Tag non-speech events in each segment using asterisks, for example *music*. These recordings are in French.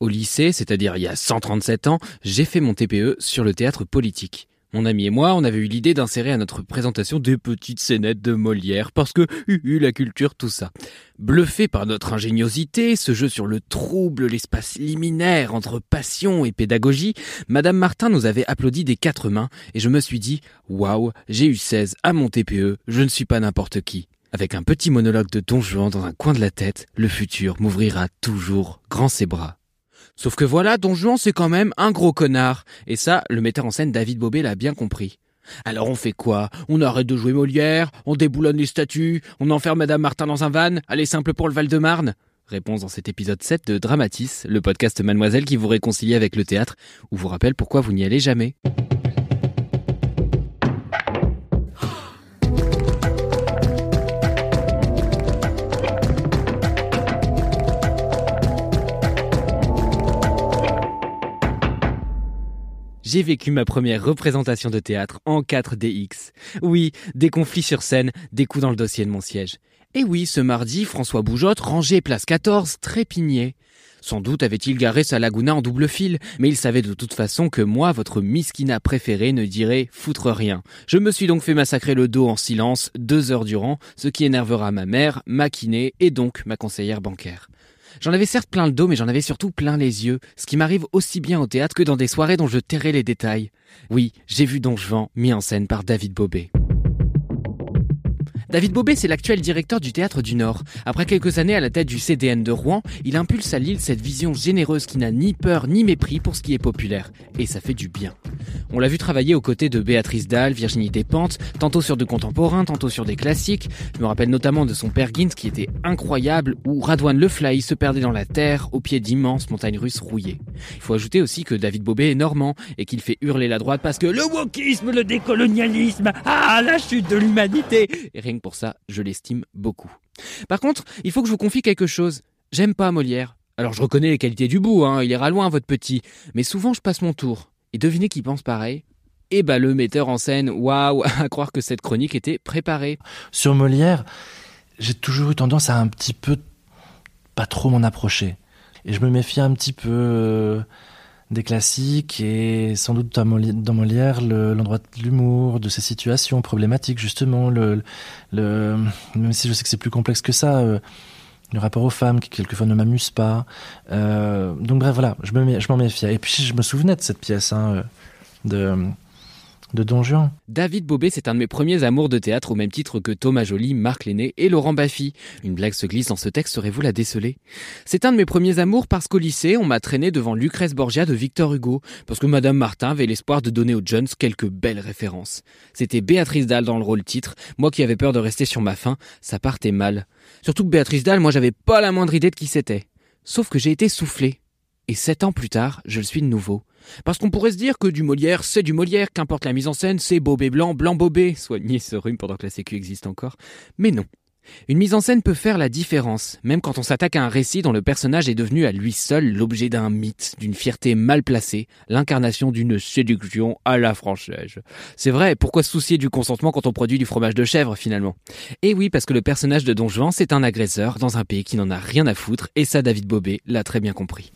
Au lycée, c'est-à-dire il y a 137 ans, j'ai fait mon TPE sur le théâtre politique. Mon ami et moi, on avait eu l'idée d'insérer à notre présentation des petites scénettes de Molière, parce que, eu la culture, tout ça. Bluffé par notre ingéniosité, ce jeu sur le trouble, l'espace liminaire entre passion et pédagogie, Madame Martin nous avait applaudi des quatre mains, et je me suis dit, waouh, j'ai eu 16 à mon TPE, je ne suis pas n'importe qui. Avec un petit monologue de Don Juan dans un coin de la tête, le futur m'ouvrira toujours grand ses bras. Sauf que voilà, Don Juan c'est quand même un gros connard. Et ça, le metteur en scène David Bobet l'a bien compris. Alors on fait quoi? On arrête de jouer Molière, on déboulonne les statues, on enferme Madame Martin dans un van, allez simple pour le Val-de-Marne? Réponse dans cet épisode 7 de Dramatis, le podcast Mademoiselle qui vous réconcilie avec le théâtre, ou vous rappelle pourquoi vous n'y allez jamais. J'ai vécu ma première représentation de théâtre en 4DX. Oui, des conflits sur scène, des coups dans le dossier de mon siège. Et oui, ce mardi, François Boujotte, rangé place 14, trépignait. Sans doute avait-il garé sa Laguna en double fil, mais il savait de toute façon que moi, votre miskina préféré, ne dirait foutre rien. Je me suis donc fait massacrer le dos en silence deux heures durant, ce qui énervera ma mère, ma kiné et donc ma conseillère bancaire. J'en avais certes plein le dos, mais j'en avais surtout plein les yeux, ce qui m'arrive aussi bien au théâtre que dans des soirées dont je tairai les détails. Oui, j'ai vu Don Juan mis en scène par David Bobet. David Bobet, c'est l'actuel directeur du Théâtre du Nord. Après quelques années à la tête du CDN de Rouen, il impulse à Lille cette vision généreuse qui n'a ni peur ni mépris pour ce qui est populaire. Et ça fait du bien. On l'a vu travailler aux côtés de Béatrice Dalle, Virginie Despentes, tantôt sur de contemporains, tantôt sur des classiques. Je me rappelle notamment de son père Gintz qui était incroyable, ou Radouane Le Fly se perdait dans la terre au pied d'immenses montagnes russes rouillées. Il faut ajouter aussi que David Bobet est normand et qu'il fait hurler la droite parce que le wokisme, le décolonialisme, ah la chute de l'humanité pour ça, je l'estime beaucoup. Par contre, il faut que je vous confie quelque chose. J'aime pas Molière. Alors je reconnais les qualités du bout, hein, il ira loin votre petit, mais souvent je passe mon tour. Et devinez qui pense pareil? Eh bah le metteur en scène, waouh, *laughs* à croire que cette chronique était préparée. Sur Molière, j'ai toujours eu tendance à un petit peu pas trop m'en approcher. Et je me méfie un petit peu euh, des classiques et sans doute dans Molière l'endroit de l'humour, de ces situations problématiques justement, même si je sais que c'est plus complexe que ça, euh, le rapport aux femmes qui quelquefois ne m'amuse pas. Euh, donc bref, voilà, je m'en je méfiais. Et puis je me souvenais de cette pièce hein, euh, de de Don Juan. David Bobet, c'est un de mes premiers amours de théâtre au même titre que Thomas Joly, Marc Lenné et Laurent Baffy. Une blague se glisse dans ce texte, saurez-vous la déceler? C'est un de mes premiers amours parce qu'au lycée, on m'a traîné devant Lucrèce Borgia de Victor Hugo, parce que Madame Martin avait l'espoir de donner aux Jones quelques belles références. C'était Béatrice Dalle dans le rôle titre, moi qui avais peur de rester sur ma faim, ça partait mal. Surtout que Béatrice Dalle, moi j'avais pas la moindre idée de qui c'était. Sauf que j'ai été soufflé. Et sept ans plus tard, je le suis de nouveau. Parce qu'on pourrait se dire que du Molière, c'est du Molière, qu'importe la mise en scène, c'est Bobé blanc, blanc Bobé, soigner ce rhume pendant que la sécu existe encore. Mais non. Une mise en scène peut faire la différence, même quand on s'attaque à un récit dont le personnage est devenu à lui seul l'objet d'un mythe, d'une fierté mal placée, l'incarnation d'une séduction à la française. C'est vrai, pourquoi se soucier du consentement quand on produit du fromage de chèvre finalement? Et oui, parce que le personnage de Don Juan, c'est un agresseur dans un pays qui n'en a rien à foutre, et ça David Bobé l'a très bien compris.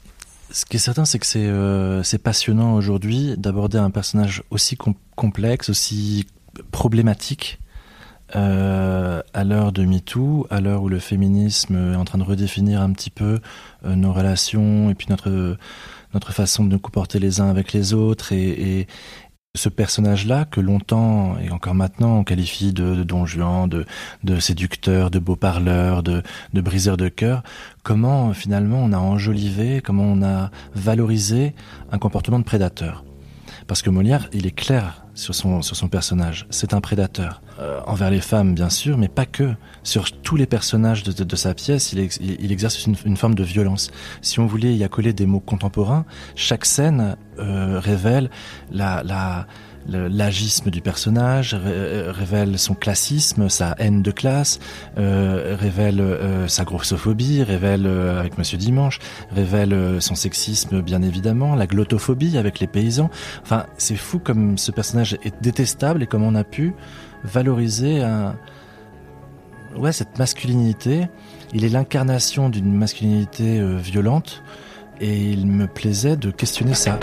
Ce qui est certain, c'est que c'est euh, passionnant aujourd'hui d'aborder un personnage aussi complexe, aussi problématique, euh, à l'heure de MeToo, à l'heure où le féminisme est en train de redéfinir un petit peu euh, nos relations et puis notre notre façon de nous comporter les uns avec les autres et, ce personnage-là, que longtemps et encore maintenant on qualifie de, don Juan, de, séducteur, de beau parleur, de briseur de cœur, comment finalement on a enjolivé, comment on a valorisé un comportement de prédateur? Parce que Molière, il est clair sur son, sur son personnage. C'est un prédateur. Euh, envers les femmes, bien sûr, mais pas que. Sur tous les personnages de, de, sa pièce, il, exerce une, forme de violence. Si on voulait y accoler des mots contemporains, chaque scène euh, révèle la, l'agisme du personnage, euh, révèle son classisme, sa haine de classe, euh, révèle euh, sa grossophobie, révèle avec Monsieur Dimanche, révèle son sexisme bien évidemment, la glottophobie avec les paysans. Enfin, c'est fou comme ce personnage est détestable et comme on a pu valoriser un... ouais, cette masculinité. Il est l'incarnation d'une masculinité violente et il me plaisait de questionner ça.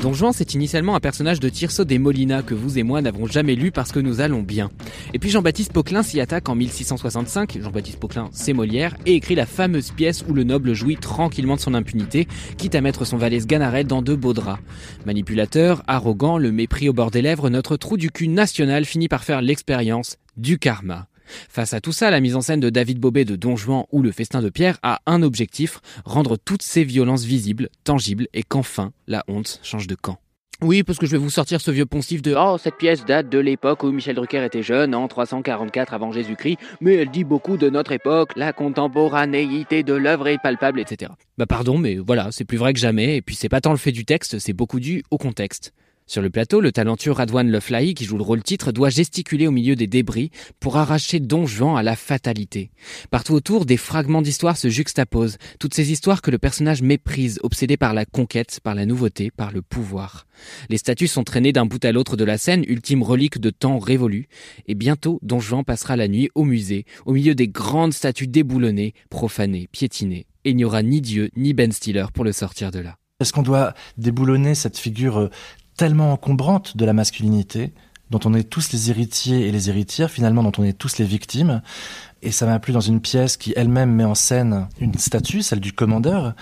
Don Juan, c'est initialement un personnage de Tirso des Molina que vous et moi n'avons jamais lu parce que nous allons bien. Et puis Jean-Baptiste Poquelin s'y attaque en 1665, Jean-Baptiste Poquelin c'est Molière, et écrit la fameuse pièce où le noble jouit tranquillement de son impunité, quitte à mettre son valet Sganarelle dans de beaux draps. Manipulateur, arrogant, le mépris au bord des lèvres, notre trou du cul national finit par faire l'expérience du karma. Face à tout ça, la mise en scène de David Bobet de Don Juan ou Le Festin de Pierre a un objectif, rendre toutes ces violences visibles, tangibles et qu'enfin la honte change de camp. Oui, parce que je vais vous sortir ce vieux poncif de Oh, cette pièce date de l'époque où Michel Drucker était jeune, en 344 avant Jésus-Christ, mais elle dit beaucoup de notre époque, la contemporanéité de l'œuvre est palpable, etc. Bah pardon, mais voilà, c'est plus vrai que jamais, et puis c'est pas tant le fait du texte, c'est beaucoup dû au contexte. Sur le plateau, le talentueux Radwan Leflahi, qui joue le rôle titre, doit gesticuler au milieu des débris pour arracher Don Juan à la fatalité. Partout autour, des fragments d'histoire se juxtaposent, toutes ces histoires que le personnage méprise, obsédé par la conquête, par la nouveauté, par le pouvoir. Les statues sont traînées d'un bout à l'autre de la scène, ultime relique de temps révolu, et bientôt Don Juan passera la nuit au musée, au milieu des grandes statues déboulonnées, profanées, piétinées, et il n'y aura ni Dieu ni Ben Stiller pour le sortir de là. Est-ce qu'on doit déboulonner cette figure euh, tellement encombrante de la masculinité, dont on est tous les héritiers et les héritières, finalement dont on est tous les victimes. Et ça m'a plu dans une pièce qui elle-même met en scène une statue, celle du commandeur,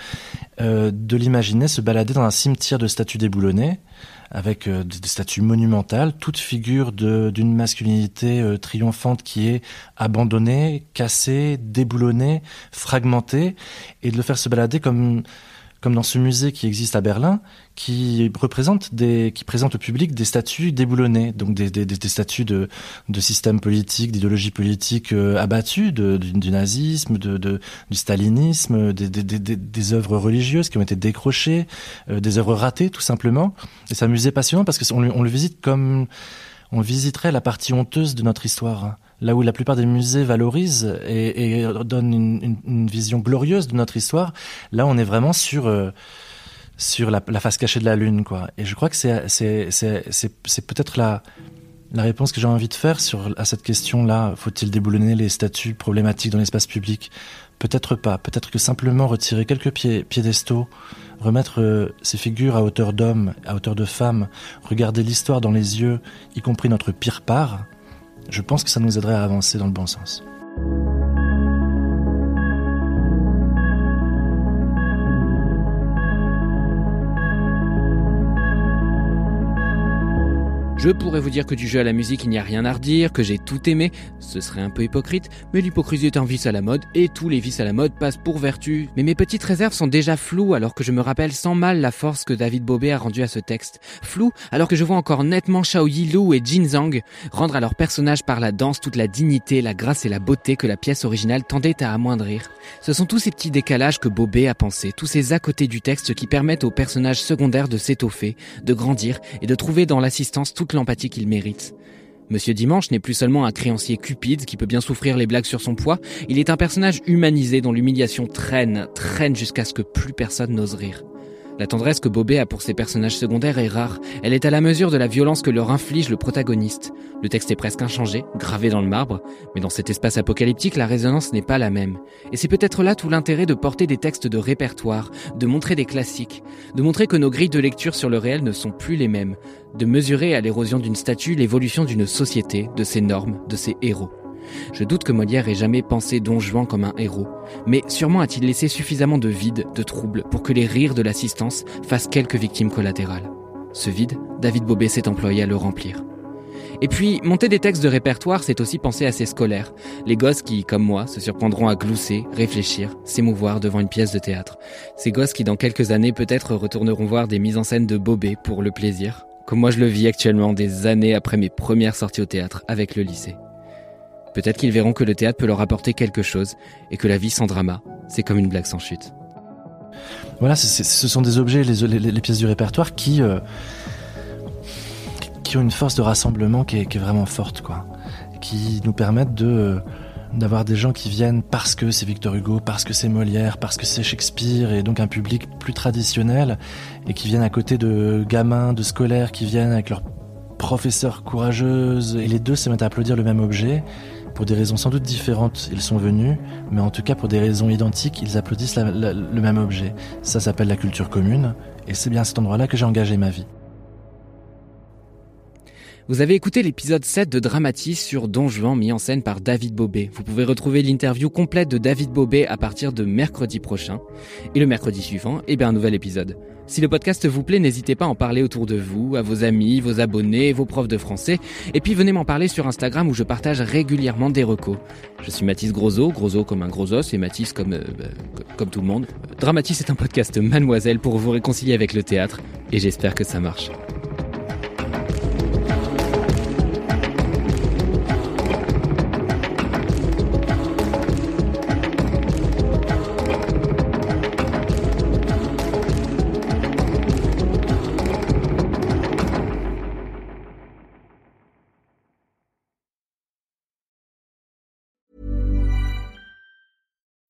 euh, de l'imaginer se balader dans un cimetière de statues déboulonnées, avec euh, des statues monumentales, toute figure d'une masculinité euh, triomphante qui est abandonnée, cassée, déboulonnée, fragmentée, et de le faire se balader comme comme dans ce musée qui existe à Berlin, qui représente des, qui présente au public des statues déboulonnées, donc des, des, des statues de, de systèmes politiques, d'idéologies politiques euh, abattues, de, du, nazisme, de, de, du stalinisme, des, des, œuvres religieuses qui ont été décrochées, euh, des œuvres ratées tout simplement. Et c'est un musée passionnant parce qu'on on le visite comme on visiterait la partie honteuse de notre histoire là où la plupart des musées valorisent et, donnent une, vision glorieuse de notre histoire, là on est vraiment sur euh, sur la, face cachée de la lune, quoi. Et je crois que c'est c'est c'est peut-être la la réponse que j'ai envie de faire sur à cette question-là. Faut-il déboulonner les statues problématiques dans l'espace public? Peut-être pas. Peut-être que simplement retirer quelques pieds, piédestaux, remettre euh, ces figures à hauteur d'homme, à hauteur de femme, regarder l'histoire dans les yeux, y compris notre pire part, je pense que ça nous aiderait à avancer dans le bon sens. Je pourrais vous dire que du jeu à la musique il n'y a rien à redire, que j'ai tout aimé, ce serait un peu hypocrite, mais l'hypocrisie est un vice à la mode et tous les vices à la mode passent pour vertu. Mais mes petites réserves sont déjà floues alors que je me rappelle sans mal la force que David Bobet a rendue à ce texte. Flou alors que je vois encore nettement Shao Yilu et Jin Zhang rendre à leur personnage par la danse toute la dignité, la grâce et la beauté que la pièce originale tendait à amoindrir. Ce sont tous ces petits décalages que Bobet a pensé, tous ces à côté du texte qui permettent aux personnages secondaires de s'étoffer, de grandir et de trouver dans l'assistance l'empathie qu'il mérite. Monsieur Dimanche n'est plus seulement un créancier cupide qui peut bien souffrir les blagues sur son poids, il est un personnage humanisé dont l'humiliation traîne, traîne jusqu'à ce que plus personne n'ose rire. La tendresse que Bobet a pour ses personnages secondaires est rare. Elle est à la mesure de la violence que leur inflige le protagoniste. Le texte est presque inchangé, gravé dans le marbre, mais dans cet espace apocalyptique, la résonance n'est pas la même. Et c'est peut-être là tout l'intérêt de porter des textes de répertoire, de montrer des classiques, de montrer que nos grilles de lecture sur le réel ne sont plus les mêmes, de mesurer à l'érosion d'une statue l'évolution d'une société, de ses normes, de ses héros. Je doute que Molière ait jamais pensé Don Juan comme un héros, mais sûrement a-t-il laissé suffisamment de vide, de trouble, pour que les rires de l'assistance fassent quelques victimes collatérales. Ce vide, David Bobet s'est employé à le remplir. Et puis, monter des textes de répertoire, c'est aussi penser à ces scolaires. Les gosses qui, comme moi, se surprendront à glousser, réfléchir, s'émouvoir devant une pièce de théâtre. Ces gosses qui, dans quelques années, peut-être retourneront voir des mises en scène de Bobé pour le plaisir, comme moi je le vis actuellement des années après mes premières sorties au théâtre avec le lycée. Peut-être qu'ils verront que le théâtre peut leur apporter quelque chose et que la vie sans drama, c'est comme une blague sans chute. Voilà, ce sont des objets, les, pièces du répertoire qui, euh, qui ont une force de rassemblement qui est, vraiment forte, quoi. Qui nous permettent de d'avoir des gens qui viennent parce que c'est Victor Hugo, parce que c'est Molière, parce que c'est Shakespeare, et donc un public plus traditionnel, et qui viennent à côté de gamins, de scolaires, qui viennent avec leurs professeurs courageuses, et les deux se mettent à applaudir le même objet. Pour des raisons sans doute différentes, ils sont venus, mais en tout cas pour des raisons identiques, ils applaudissent le même objet. Ça s'appelle la culture commune, et c'est bien à cet endroit-là que j'ai engagé ma vie. Vous avez écouté l'épisode 7 de Dramatis sur Don Juan mis en scène par David Bobet. Vous pouvez retrouver l'interview complète de David Bobet à partir de mercredi prochain. Et le mercredi suivant, eh bien un nouvel épisode. Si le podcast vous plaît, n'hésitez pas à en parler autour de vous, à vos amis, vos abonnés, vos profs de français. Et puis venez m'en parler sur Instagram où je partage régulièrement des recos. Je suis Mathis Grosso, Grosso comme un gros os et Mathis comme, euh, bah, comme tout le monde. Dramatis est un podcast mademoiselle pour vous réconcilier avec le théâtre et j'espère que ça marche.